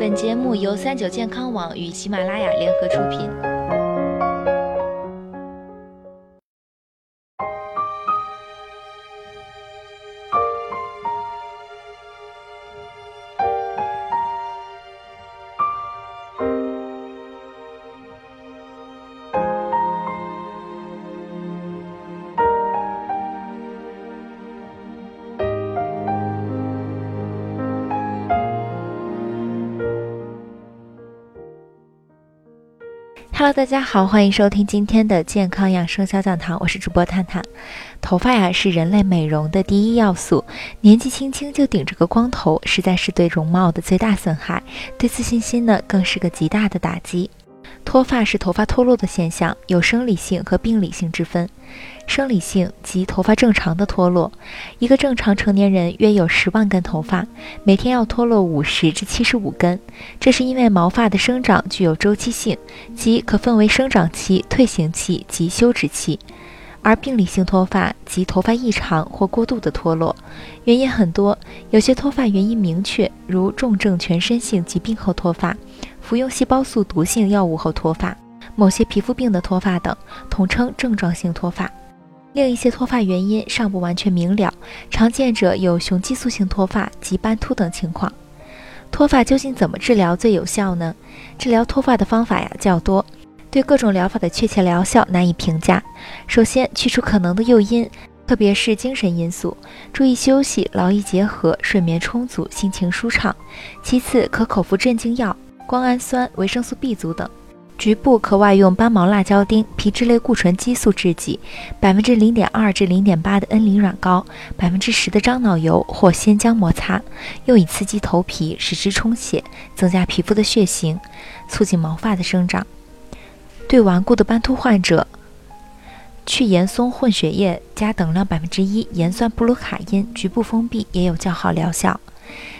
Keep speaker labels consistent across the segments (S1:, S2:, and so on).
S1: 本节目由三九健康网与喜马拉雅联合出品。Hello，大家好，欢迎收听今天的健康养生小讲堂，我是主播探探。头发呀是人类美容的第一要素，年纪轻轻就顶着个光头，实在是对容貌的最大损害，对自信心呢更是个极大的打击。脱发是头发脱落的现象，有生理性和病理性之分。生理性即头发正常的脱落，一个正常成年人约有十万根头发，每天要脱落五十至七十五根。这是因为毛发的生长具有周期性，即可分为生长期、退行期及休止期。而病理性脱发即头发异常或过度的脱落，原因很多，有些脱发原因明确，如重症全身性疾病后脱发。服用细胞素毒性药物后脱发，某些皮肤病的脱发等，统称症状性脱发。另一些脱发原因尚不完全明了，常见者有雄激素性脱发及斑秃等情况。脱发究竟怎么治疗最有效呢？治疗脱发的方法呀较多，对各种疗法的确切疗效难以评价。首先去除可能的诱因，特别是精神因素，注意休息、劳逸结合、睡眠充足、心情舒畅。其次可口服镇静药。胱氨酸、维生素 B 族等，局部可外用斑毛辣椒丁、皮质类固醇激素制剂，百分之零点二至零点八的恩林软膏，百分之十的樟脑油或鲜姜摩擦，用以刺激头皮，使之充血，增加皮肤的血型，促进毛发的生长。对顽固的斑秃患者，去盐松混血液加等量百分之一盐酸布鲁卡因局部封闭也有较好疗效。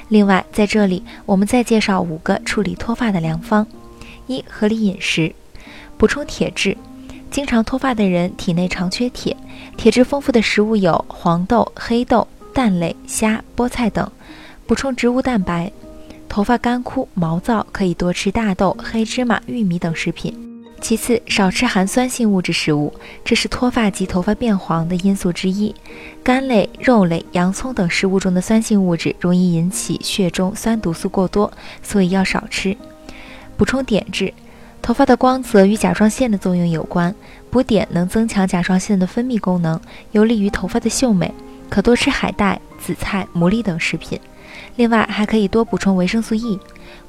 S1: 另外，在这里我们再介绍五个处理脱发的良方：一、合理饮食，补充铁质。经常脱发的人体内常缺铁，铁质丰富的食物有黄豆、黑豆、蛋类、虾、菠菜等。补充植物蛋白。头发干枯、毛躁，可以多吃大豆、黑芝麻、玉米等食品。其次，少吃含酸性物质食物，这是脱发及头发变黄的因素之一。肝类、肉类、洋葱等食物中的酸性物质容易引起血中酸毒素过多，所以要少吃。补充碘质，头发的光泽与甲状腺的作用有关，补碘能增强甲状腺的分泌功能，有利于头发的秀美。可多吃海带、紫菜、牡蛎等食品。另外，还可以多补充维生素 E。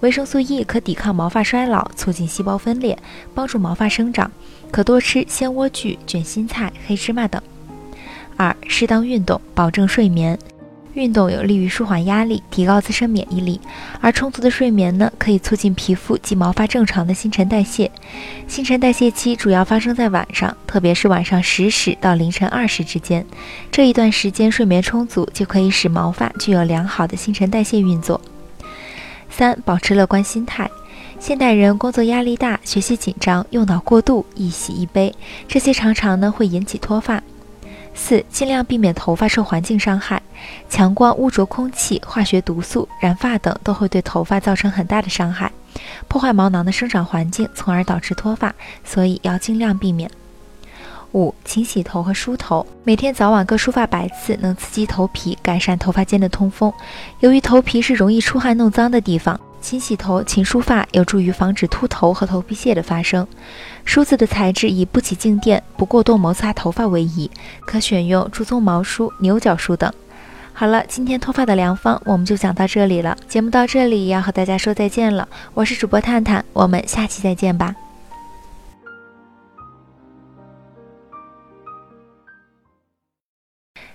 S1: 维生素 E 可抵抗毛发衰老，促进细胞分裂，帮助毛发生长。可多吃鲜莴苣、卷心菜、黑芝麻等。二、适当运动，保证睡眠。运动有利于舒缓压力，提高自身免疫力。而充足的睡眠呢，可以促进皮肤及毛发正常的新陈代谢。新陈代谢期主要发生在晚上，特别是晚上十时到凌晨二时之间。这一段时间睡眠充足，就可以使毛发具有良好的新陈代谢运作。三、保持乐观心态。现代人工作压力大，学习紧张，用脑过度，一喜一悲，这些常常呢会引起脱发。四、尽量避免头发受环境伤害，强光、污浊空气、化学毒素、染发等都会对头发造成很大的伤害，破坏毛囊的生长环境，从而导致脱发，所以要尽量避免。五、勤洗头和梳头，每天早晚各梳发百次，能刺激头皮，改善头发间的通风。由于头皮是容易出汗弄脏的地方，勤洗头、勤梳发有助于防止秃头和头皮屑的发生。梳子的材质以不起静电、不过多摩擦头发为宜，可选用猪鬃毛梳、牛角梳等。好了，今天脱发的良方我们就讲到这里了。节目到这里要和大家说再见了，我是主播探探，我们下期再见吧。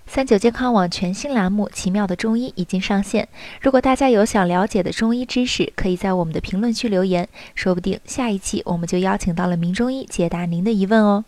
S1: 三九健康网全新栏目《奇妙的中医》已经上线。如果大家有想了解的中医知识，可以在我们的评论区留言，说不定下一期我们就邀请到了名中医解答您的疑问哦。